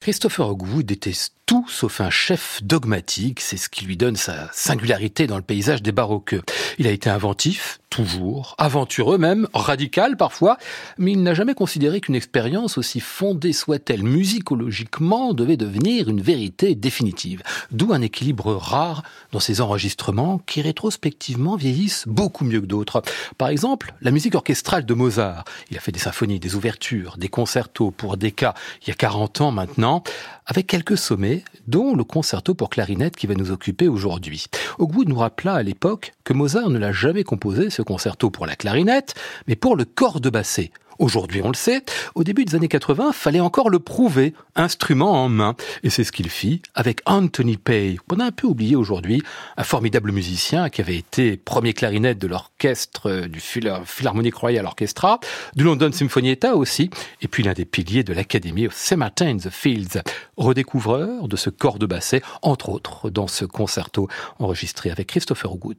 Christopher Hogwood était tout sauf un chef dogmatique, c'est ce qui lui donne sa singularité dans le paysage des baroqueux. Il a été inventif, toujours, aventureux même, radical parfois, mais il n'a jamais considéré qu'une expérience, aussi fondée soit-elle musicologiquement, devait devenir une vérité définitive. D'où un équilibre rare dans ses enregistrements qui rétrospectivement vieillissent beaucoup mieux que d'autres. Par exemple, la musique orchestrale de Mozart. Il a fait des symphonies, des ouvertures, des concertos pour des cas il y a 40 ans maintenant, avec quelques sommets, dont le concerto pour clarinette qui va nous occuper aujourd'hui. Hogwood nous rappela à l'époque que Mozart ne l'a jamais composé, ce concerto pour la clarinette, mais pour le corps de basset. Aujourd'hui, on le sait, au début des années 80, fallait encore le prouver, instrument en main. Et c'est ce qu'il fit avec Anthony Pay, qu'on a un peu oublié aujourd'hui, un formidable musicien qui avait été premier clarinette de l'orchestre euh, du Philharmonic Royal Orchestra, du London Symphonietta aussi, et puis l'un des piliers de l'Académie of St. Martin in the Fields, redécouvreur de ce corps de basset, entre autres dans ce concerto enregistré avec Christopher Wood.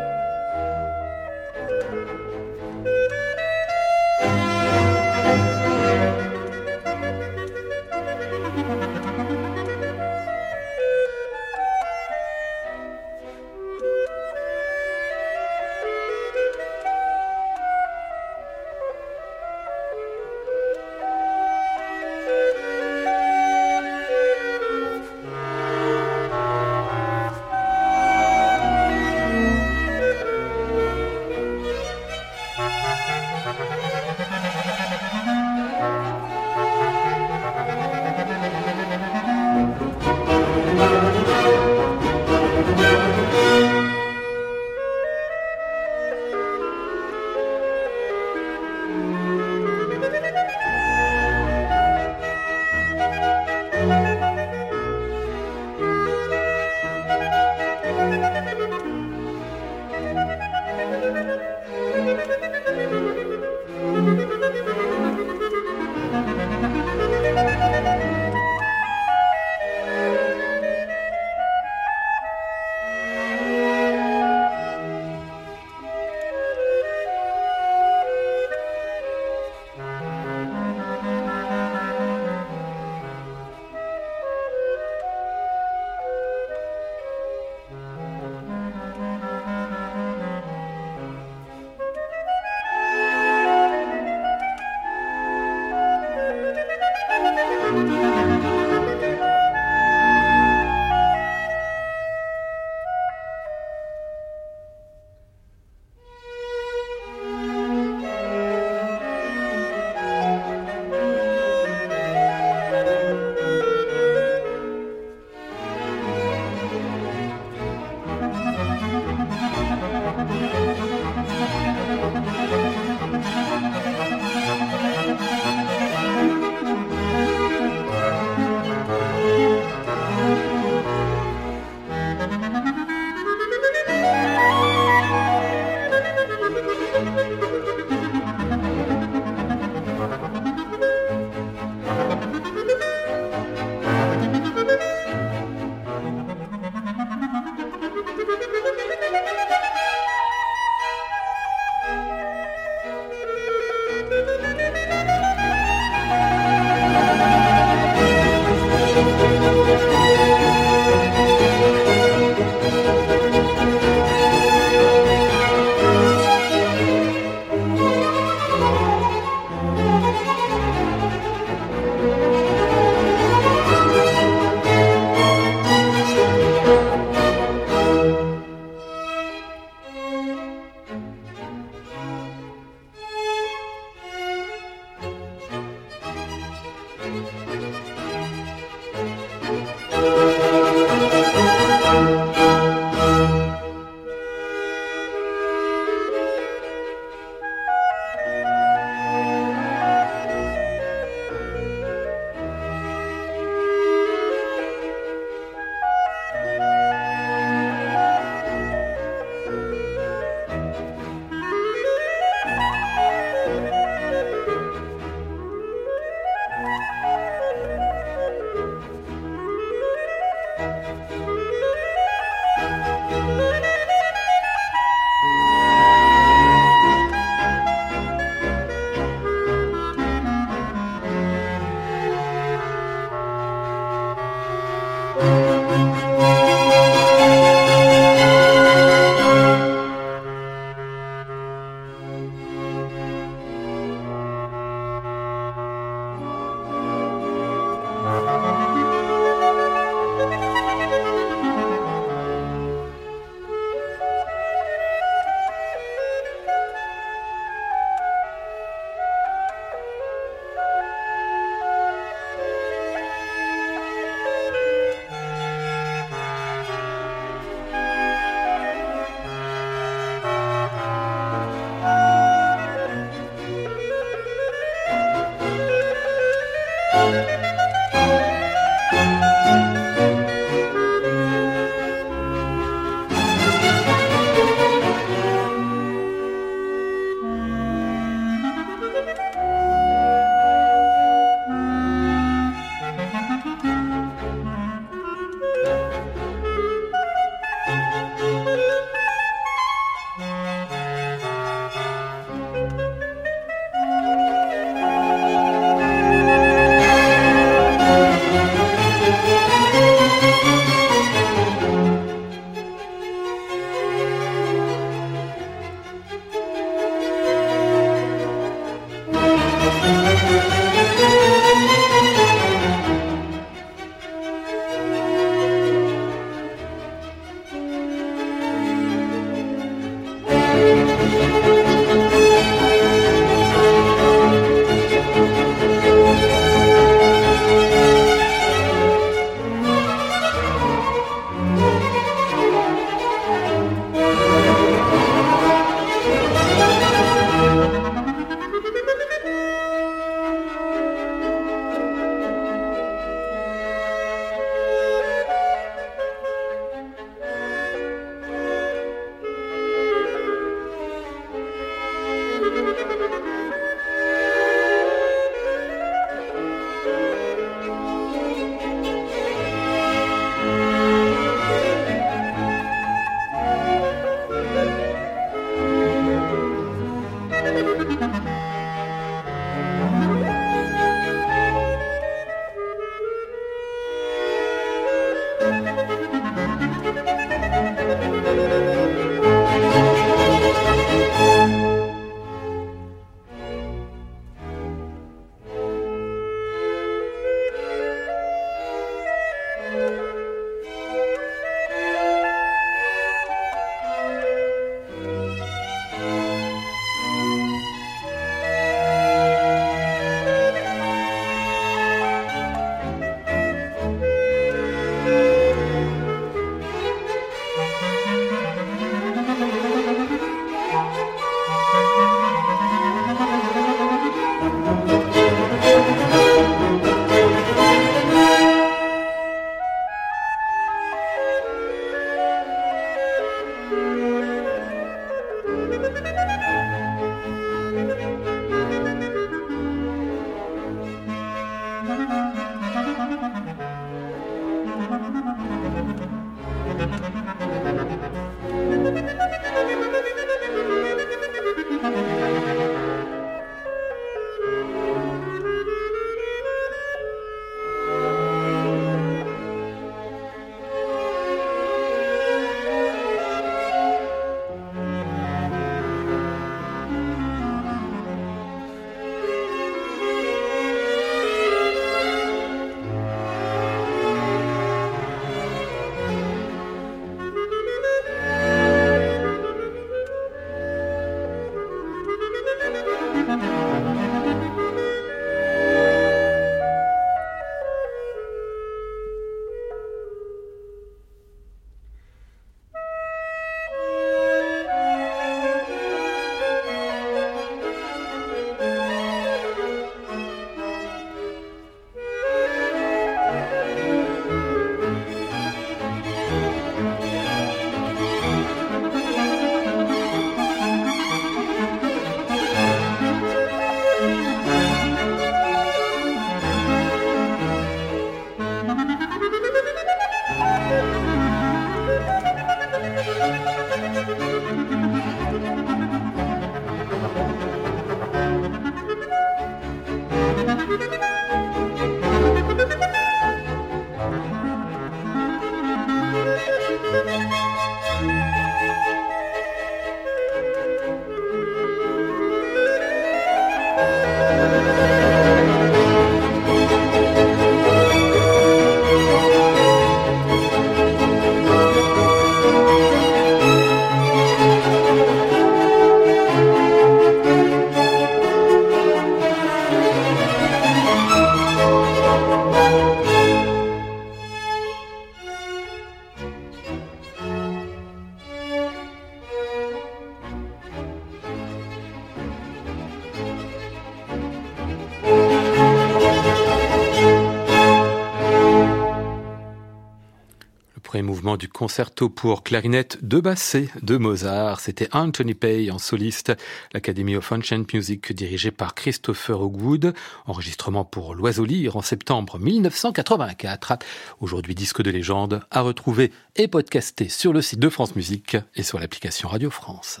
Mouvement du concerto pour clarinette de bassé de Mozart. C'était Anthony Pay en soliste, l'Academy of Ancient Music dirigée par Christopher Hogwood, enregistrement pour l'Oiseau Lyre en septembre 1984. Aujourd'hui disque de légende à retrouver et podcasté sur le site de France Musique et sur l'application Radio France.